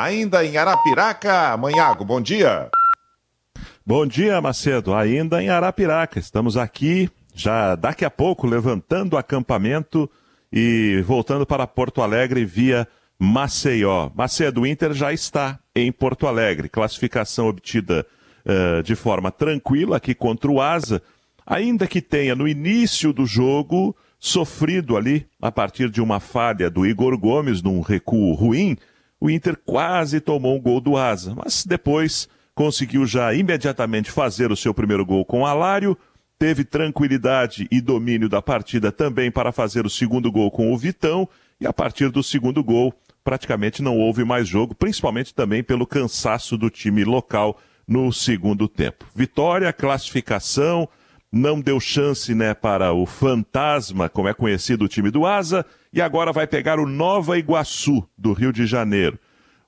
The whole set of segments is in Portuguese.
Ainda em Arapiraca, Manhago, bom dia. Bom dia, Macedo. Ainda em Arapiraca. Estamos aqui já daqui a pouco levantando o acampamento e voltando para Porto Alegre via Maceió. Macedo, o Inter já está em Porto Alegre. Classificação obtida uh, de forma tranquila aqui contra o Asa, ainda que tenha no início do jogo sofrido ali, a partir de uma falha do Igor Gomes num recuo ruim, o Inter quase tomou um gol do Asa, mas depois conseguiu já imediatamente fazer o seu primeiro gol com o Alário, teve tranquilidade e domínio da partida também para fazer o segundo gol com o Vitão, e a partir do segundo gol praticamente não houve mais jogo, principalmente também pelo cansaço do time local no segundo tempo. Vitória, classificação, não deu chance né, para o Fantasma, como é conhecido o time do Asa, e agora vai pegar o Nova Iguaçu, do Rio de Janeiro.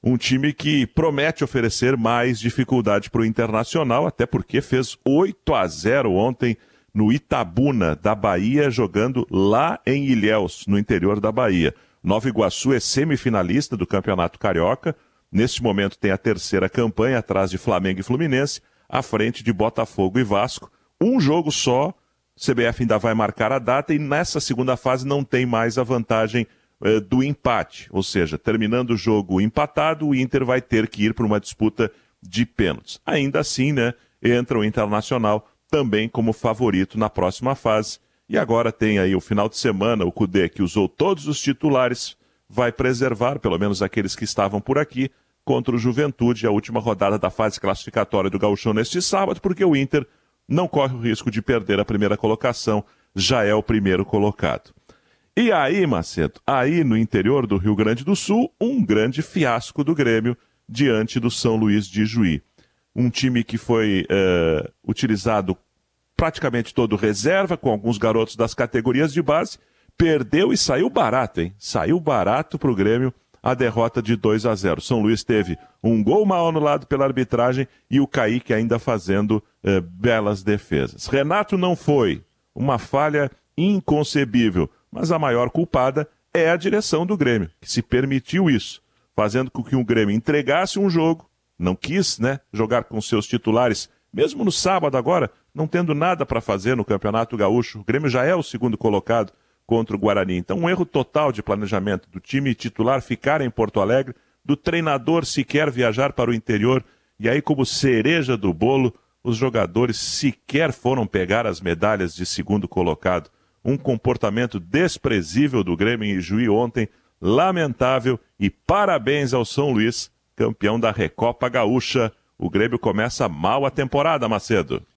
Um time que promete oferecer mais dificuldade para o Internacional, até porque fez 8 a 0 ontem no Itabuna, da Bahia, jogando lá em Ilhéus, no interior da Bahia. Nova Iguaçu é semifinalista do Campeonato Carioca. Neste momento tem a terceira campanha, atrás de Flamengo e Fluminense, à frente de Botafogo e Vasco. Um jogo só, CBF ainda vai marcar a data e nessa segunda fase não tem mais a vantagem eh, do empate. Ou seja, terminando o jogo empatado, o Inter vai ter que ir para uma disputa de pênaltis. Ainda assim, né, entra o Internacional também como favorito na próxima fase. E agora tem aí o final de semana, o Cudê, que usou todos os titulares, vai preservar, pelo menos aqueles que estavam por aqui, contra o Juventude, a última rodada da fase classificatória do Gauchão neste sábado, porque o Inter não corre o risco de perder a primeira colocação, já é o primeiro colocado. E aí, Macedo, aí no interior do Rio Grande do Sul, um grande fiasco do Grêmio diante do São Luís de Juí. Um time que foi uh, utilizado praticamente todo reserva, com alguns garotos das categorias de base, perdeu e saiu barato, hein? Saiu barato para o Grêmio a derrota de 2 a 0. São Luís teve um gol mal anulado pela arbitragem e o Kaique ainda fazendo uh, belas defesas. Renato não foi. Uma falha inconcebível mas a maior culpada é a direção do Grêmio, que se permitiu isso, fazendo com que o Grêmio entregasse um jogo, não quis né, jogar com seus titulares, mesmo no sábado agora, não tendo nada para fazer no Campeonato Gaúcho. O Grêmio já é o segundo colocado contra o Guarani. Então, um erro total de planejamento do time titular ficar em Porto Alegre, do treinador sequer viajar para o interior, e aí, como cereja do bolo, os jogadores sequer foram pegar as medalhas de segundo colocado um comportamento desprezível do Grêmio em Juí ontem, lamentável e parabéns ao São Luís, campeão da Recopa Gaúcha. O Grêmio começa mal a temporada, Macedo.